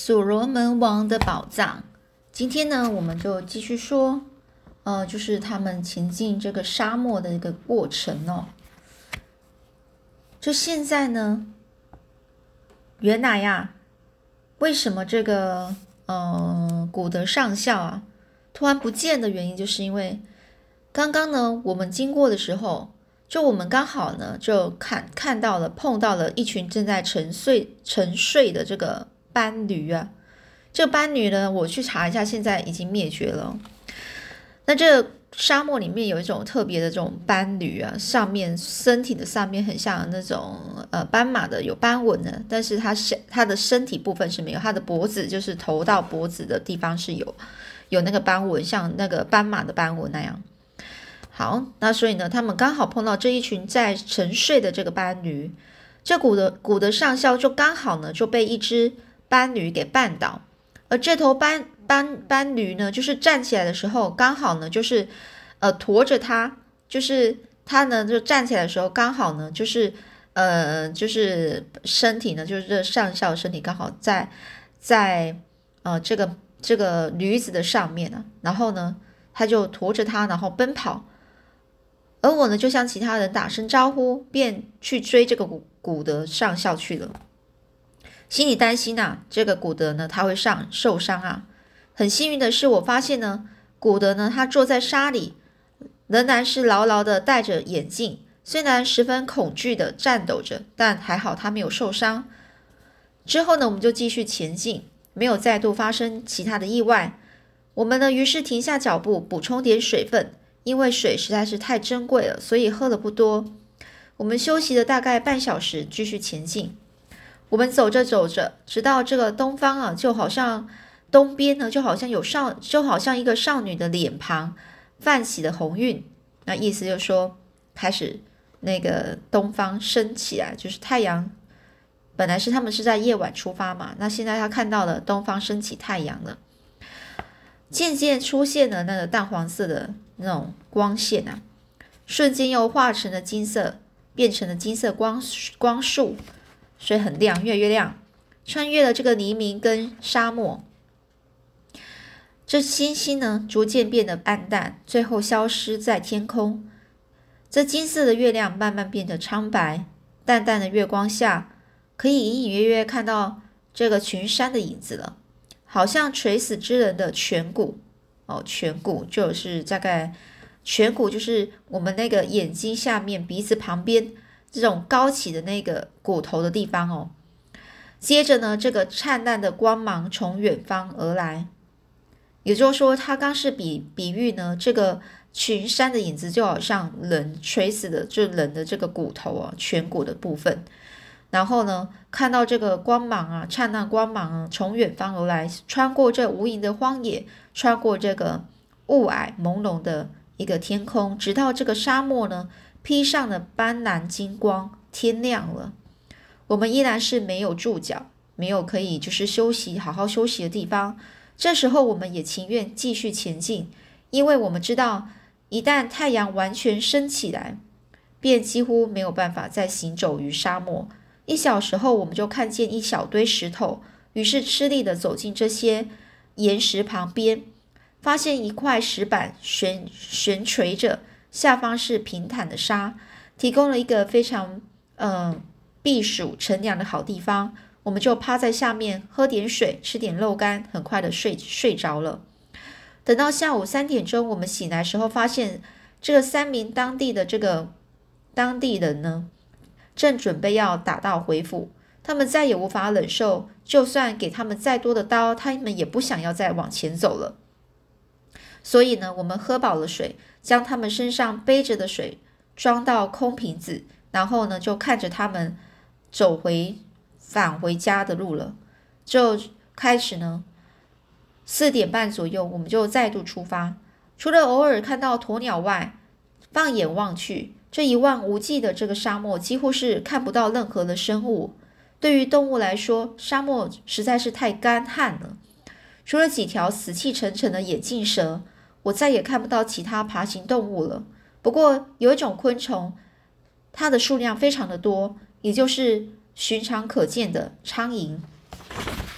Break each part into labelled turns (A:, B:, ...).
A: 所罗门王的宝藏。今天呢，我们就继续说，呃，就是他们前进这个沙漠的一个过程哦。就现在呢，原来呀，为什么这个呃古德上校啊突然不见的原因，就是因为刚刚呢，我们经过的时候，就我们刚好呢就看看到了碰到了一群正在沉睡沉睡的这个。斑驴啊，这个斑驴呢，我去查一下，现在已经灭绝了。那这沙漠里面有一种特别的这种斑驴啊，上面身体的上面很像那种呃斑马的有斑纹的，但是它是它的身体部分是没有，它的脖子就是头到脖子的地方是有有那个斑纹，像那个斑马的斑纹那样。好，那所以呢，他们刚好碰到这一群在沉睡的这个斑驴，这古的古的上校就刚好呢就被一只。斑驴给绊倒，而这头斑斑斑驴呢，就是站起来的时候，刚好呢，就是呃驮着它，就是它呢就站起来的时候，刚好呢，就是呃就是身体呢，就是这上校身体刚好在在呃这个这个驴子的上面呢，然后呢，他就驮着它，然后奔跑，而我呢就向其他人打声招呼，便去追这个古古德上校去了。心里担心呐，这个古德呢，他会上受伤啊。很幸运的是，我发现呢，古德呢，他坐在沙里，仍然是牢牢的戴着眼镜，虽然十分恐惧的颤抖着，但还好他没有受伤。之后呢，我们就继续前进，没有再度发生其他的意外。我们呢，于是停下脚步，补充点水分，因为水实在是太珍贵了，所以喝了不多。我们休息了大概半小时，继续前进。我们走着走着，直到这个东方啊，就好像东边呢，就好像有少，就好像一个少女的脸庞泛起的红晕。那意思就是说，开始那个东方升起来，就是太阳。本来是他们是在夜晚出发嘛，那现在他看到了东方升起太阳了，渐渐出现了那个淡黄色的那种光线啊，瞬间又化成了金色，变成了金色光光束。水很亮，越来越亮，穿越了这个黎明跟沙漠。这星星呢，逐渐变得暗淡，最后消失在天空。这金色的月亮慢慢变得苍白，淡淡的月光下，可以隐隐约约看到这个群山的影子了，好像垂死之人的颧骨。哦，颧骨就是大概颧骨，就是我们那个眼睛下面鼻子旁边。这种高起的那个骨头的地方哦，接着呢，这个灿烂的光芒从远方而来，也就是说，它刚是比比喻呢，这个群山的影子就好像人垂死的，就人的这个骨头啊，颧骨的部分。然后呢，看到这个光芒啊，灿烂光芒啊，从远方而来，穿过这无垠的荒野，穿过这个雾霭朦胧的一个天空，直到这个沙漠呢。披上了斑斓金光，天亮了。我们依然是没有住脚，没有可以就是休息、好好休息的地方。这时候，我们也情愿继续前进，因为我们知道，一旦太阳完全升起来，便几乎没有办法再行走于沙漠。一小时后，我们就看见一小堆石头，于是吃力的走进这些岩石旁边，发现一块石板悬悬垂着。下方是平坦的沙，提供了一个非常嗯避暑乘凉的好地方。我们就趴在下面喝点水，吃点肉干，很快的睡睡着了。等到下午三点钟，我们醒来时候，发现这个三名当地的这个当地人呢，正准备要打道回府。他们再也无法忍受，就算给他们再多的刀，他们也不想要再往前走了。所以呢，我们喝饱了水。将他们身上背着的水装到空瓶子，然后呢，就看着他们走回返回家的路了。就开始呢，四点半左右，我们就再度出发。除了偶尔看到鸵鸟外，放眼望去，这一望无际的这个沙漠几乎是看不到任何的生物。对于动物来说，沙漠实在是太干旱了。除了几条死气沉沉的眼镜蛇。我再也看不到其他爬行动物了。不过有一种昆虫，它的数量非常的多，也就是寻常可见的苍蝇。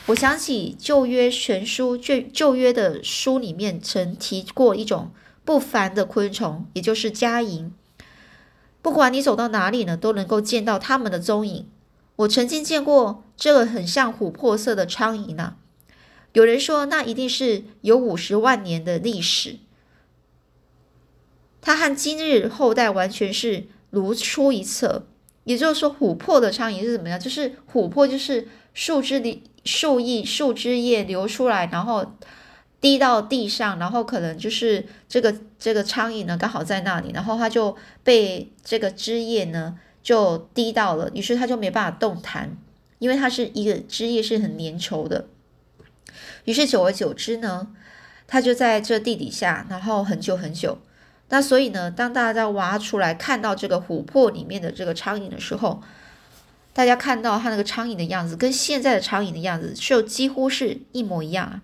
A: 我想起旧约全书旧旧约的书里面曾提过一种不凡的昆虫，也就是家蝇。不管你走到哪里呢，都能够见到它们的踪影。我曾经见过这个很像琥珀色的苍蝇呢。有人说，那一定是有五十万年的历史。它和今日后代完全是如出一辙。也就是说，琥珀的苍蝇是怎么样？就是琥珀，就是树枝里树叶、树枝叶流出来，然后滴到地上，然后可能就是这个这个苍蝇呢刚好在那里，然后它就被这个枝叶呢就滴到了，于是它就没办法动弹，因为它是一个枝叶是很粘稠的。于是久而久之呢，它就在这地底下，然后很久很久。那所以呢，当大家挖出来看到这个琥珀里面的这个苍蝇的时候，大家看到它那个苍蝇的样子，跟现在的苍蝇的样子就几乎是一模一样啊！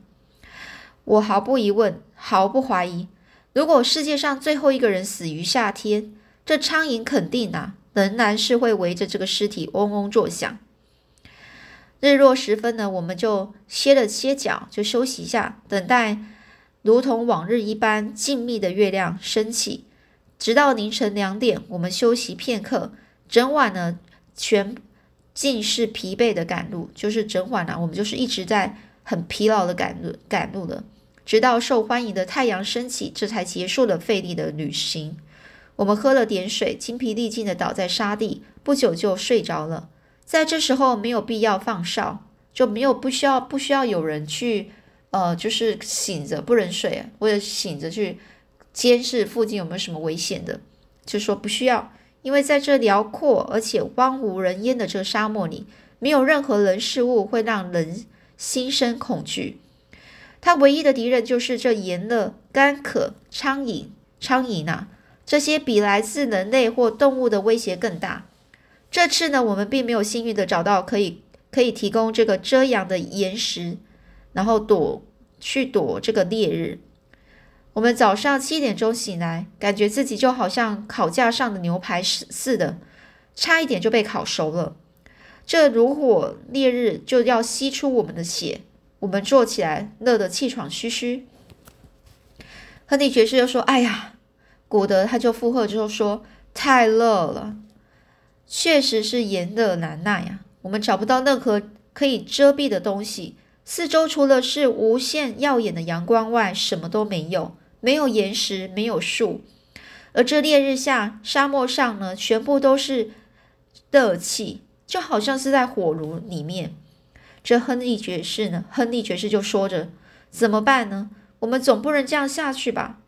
A: 我毫不疑问，毫不怀疑，如果世界上最后一个人死于夏天，这苍蝇肯定啊，仍然是会围着这个尸体嗡嗡作响。日落时分呢，我们就歇了歇脚，就休息一下，等待如同往日一般静谧的月亮升起。直到凌晨两点，我们休息片刻。整晚呢，全尽是疲惫的赶路，就是整晚啊，我们就是一直在很疲劳的赶路赶路的。直到受欢迎的太阳升起，这才结束了费力的旅行。我们喝了点水，精疲力尽的倒在沙地，不久就睡着了。在这时候没有必要放哨，就没有不需要不需要有人去，呃，就是醒着不能睡，或者醒着去监视附近有没有什么危险的，就说不需要，因为在这辽阔而且荒无人烟的这个沙漠里，没有任何人事物会让人心生恐惧。他唯一的敌人就是这炎热、干渴、苍蝇、苍蝇啊，这些比来自人类或动物的威胁更大。这次呢，我们并没有幸运的找到可以可以提供这个遮阳的岩石，然后躲去躲这个烈日。我们早上七点钟醒来，感觉自己就好像烤架上的牛排似似的，差一点就被烤熟了。这如火烈日就要吸出我们的血，我们坐起来热得气喘吁吁。亨利爵士就说：“哎呀，古德他就附和之后说：太热了。”确实是炎热难耐呀，我们找不到任何可以遮蔽的东西，四周除了是无限耀眼的阳光外，什么都没有，没有岩石，没有树，而这烈日下，沙漠上呢，全部都是热气，就好像是在火炉里面。这亨利爵士呢，亨利爵士就说着：“怎么办呢？我们总不能这样下去吧？”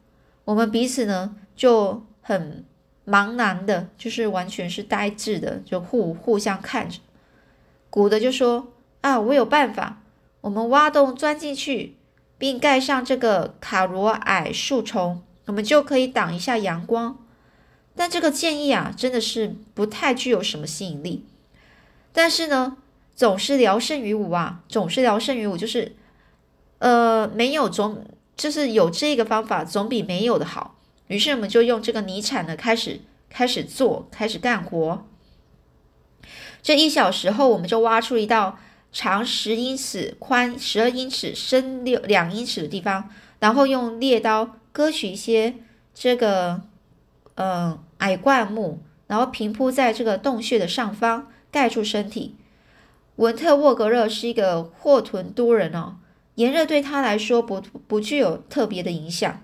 A: 我们彼此呢就很。茫然的，就是完全是呆滞的，就互互相看着。古德就说：“啊，我有办法，我们挖洞钻进去，并盖上这个卡罗矮树丛，我们就可以挡一下阳光。但这个建议啊，真的是不太具有什么吸引力。但是呢，总是聊胜于无啊，总是聊胜于无，就是呃，没有总，就是有这个方法，总比没有的好。”于是我们就用这个泥铲呢，开始开始做，开始干活。这一小时后，我们就挖出一道长十英尺、宽十二英尺、深六两英尺的地方，然后用猎刀割取一些这个嗯矮灌木，然后平铺在这个洞穴的上方，盖住身体。文特沃格热是一个霍屯都人哦，炎热对他来说不不具有特别的影响。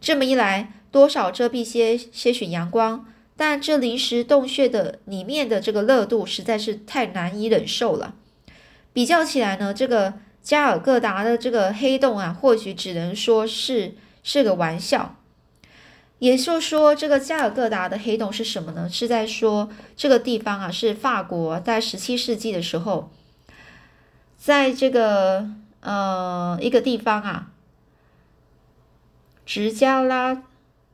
A: 这么一来。多少遮蔽些些许阳光，但这临时洞穴的里面的这个热度实在是太难以忍受了。比较起来呢，这个加尔各答的这个黑洞啊，或许只能说是是个玩笑。也就是说，这个加尔各答的黑洞是什么呢？是在说这个地方啊，是法国在十七世纪的时候，在这个呃一个地方啊，直加拉。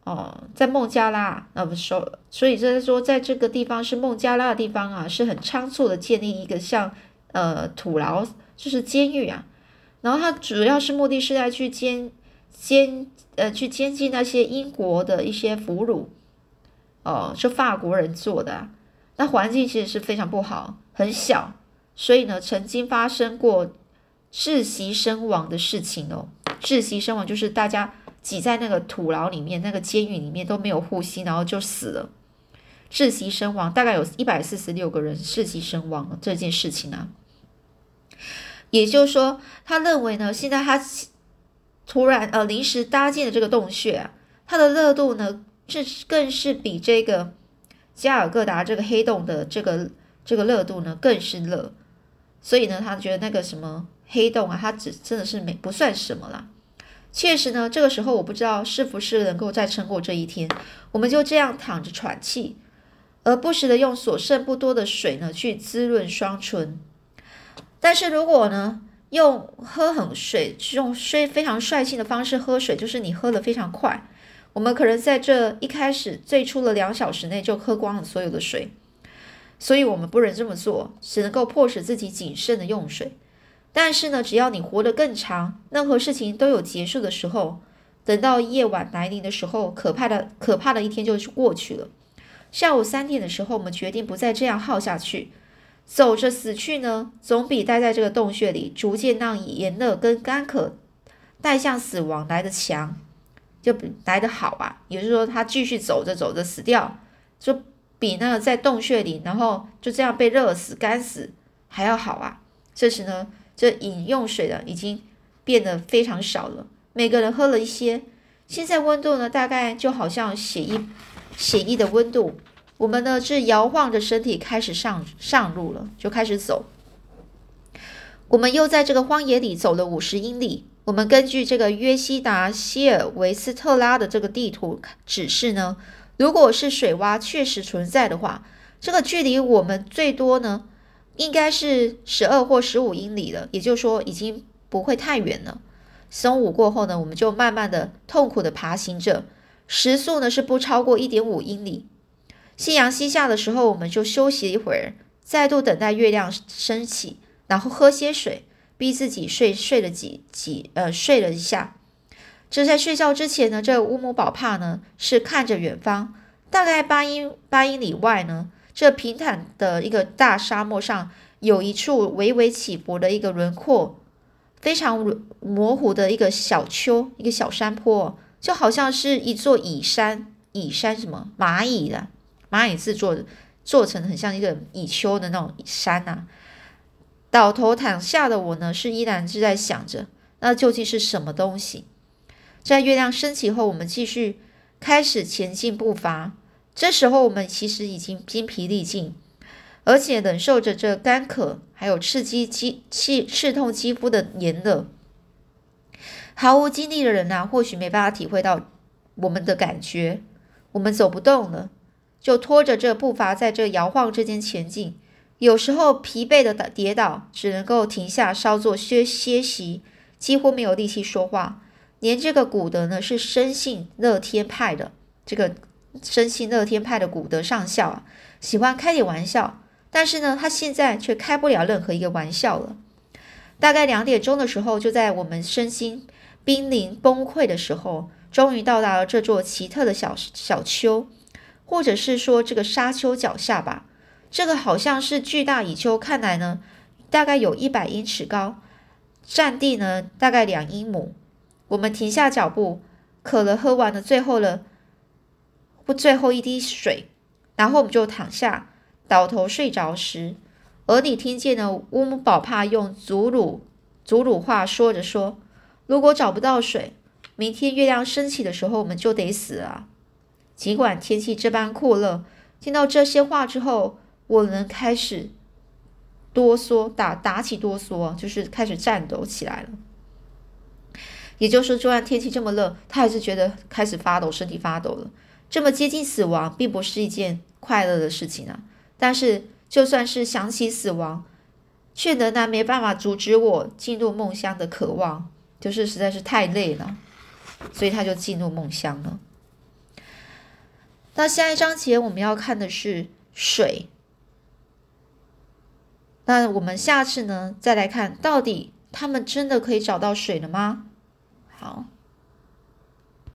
A: 哦，在孟加拉，那不说，所以就是说，在这个地方是孟加拉的地方啊，是很仓促的建立一个像呃土牢，就是监狱啊。然后它主要是目的是在去监监呃去监禁那些英国的一些俘虏，哦，是法国人做的。啊那环境其实是非常不好，很小，所以呢，曾经发生过窒息身亡的事情哦。窒息身亡就是大家挤在那个土牢里面，那个监狱里面都没有呼吸，然后就死了。窒息身亡，大概有一百四十六个人窒息身亡了这件事情啊。也就是说，他认为呢，现在他突然呃临时搭建的这个洞穴啊，它的热度呢，这更是比这个加尔各答这个黑洞的这个这个热度呢更是热，所以呢，他觉得那个什么黑洞啊，它只真的是没不算什么啦。确实呢，这个时候我不知道是不是能够再撑过这一天，我们就这样躺着喘气，而不时的用所剩不多的水呢去滋润双唇。但是如果呢，用喝很水，用非非常率性的方式喝水，就是你喝的非常快，我们可能在这一开始最初的两小时内就喝光了所有的水，所以我们不能这么做，只能够迫使自己谨慎的用水。但是呢，只要你活得更长，任何事情都有结束的时候，等到夜晚来临的时候，可怕的可怕的一天就过去了。下午三点的时候，我们决定不再这样耗下去。走着死去呢，总比待在这个洞穴里，逐渐让炎热跟干渴带向死亡来的强，就比来的好啊。也就是说，他继续走着走着死掉，就比那个在洞穴里，然后就这样被热死、干死还要好啊。这时呢，这饮用水的已经变得非常少了，每个人喝了一些。现在温度呢，大概就好像血液血液的温度。我们呢是摇晃着身体开始上上路了，就开始走。我们又在这个荒野里走了五十英里。我们根据这个约西达希尔维斯特拉的这个地图指示呢，如果是水洼确实存在的话，这个距离我们最多呢应该是十二或十五英里了。也就是说，已经不会太远了。中午过后呢，我们就慢慢的、痛苦的爬行着，时速呢是不超过一点五英里。夕阳西下的时候，我们就休息一会儿，再度等待月亮升起，然后喝些水，逼自己睡睡了几几呃睡了一下。这在睡觉之前呢，这乌姆宝帕呢是看着远方，大概八英八英里外呢，这平坦的一个大沙漠上有一处微微起伏的一个轮廓，非常模糊的一个小丘，一个小山坡，就好像是一座蚁山，蚁山什么蚂蚁的。蚂蚁制作的做成很像一个蚁丘的那种山呐，倒头躺下的我呢，是依然是在想着，那究竟是什么东西？在月亮升起后，我们继续开始前进步伐。这时候我们其实已经精疲力尽，而且忍受着这干渴，还有刺激肌、刺刺痛肌肤的炎热。毫无精力的人啊，或许没办法体会到我们的感觉。我们走不动了。就拖着这步伐在这摇晃之间前进，有时候疲惫的跌倒，只能够停下稍作歇歇息，几乎没有力气说话。连这个古德呢，是生性乐天派的，这个生性乐天派的古德上校啊，喜欢开点玩笑，但是呢，他现在却开不了任何一个玩笑了。大概两点钟的时候，就在我们身心濒临崩溃的时候，终于到达了这座奇特的小小丘。或者是说这个沙丘脚下吧，这个好像是巨大蚁丘，看来呢大概有一百英尺高，占地呢大概两英亩。我们停下脚步，渴了，喝完了最后了不最后一滴水，然后我们就躺下，倒头睡着时，而你听见呢乌姆宝帕用祖鲁祖鲁话说着说：“如果找不到水，明天月亮升起的时候，我们就得死啊。”尽管天气这般酷热，听到这些话之后，我能开始哆嗦，打打起哆嗦，就是开始颤抖起来了。也就是说，就算天气这么热，他还是觉得开始发抖，身体发抖了。这么接近死亡，并不是一件快乐的事情啊。但是，就算是想起死亡，却仍然没办法阻止我进入梦乡的渴望，就是实在是太累了，所以他就进入梦乡了。那下一章节我们要看的是水。那我们下次呢，再来看到底他们真的可以找到水了吗？好。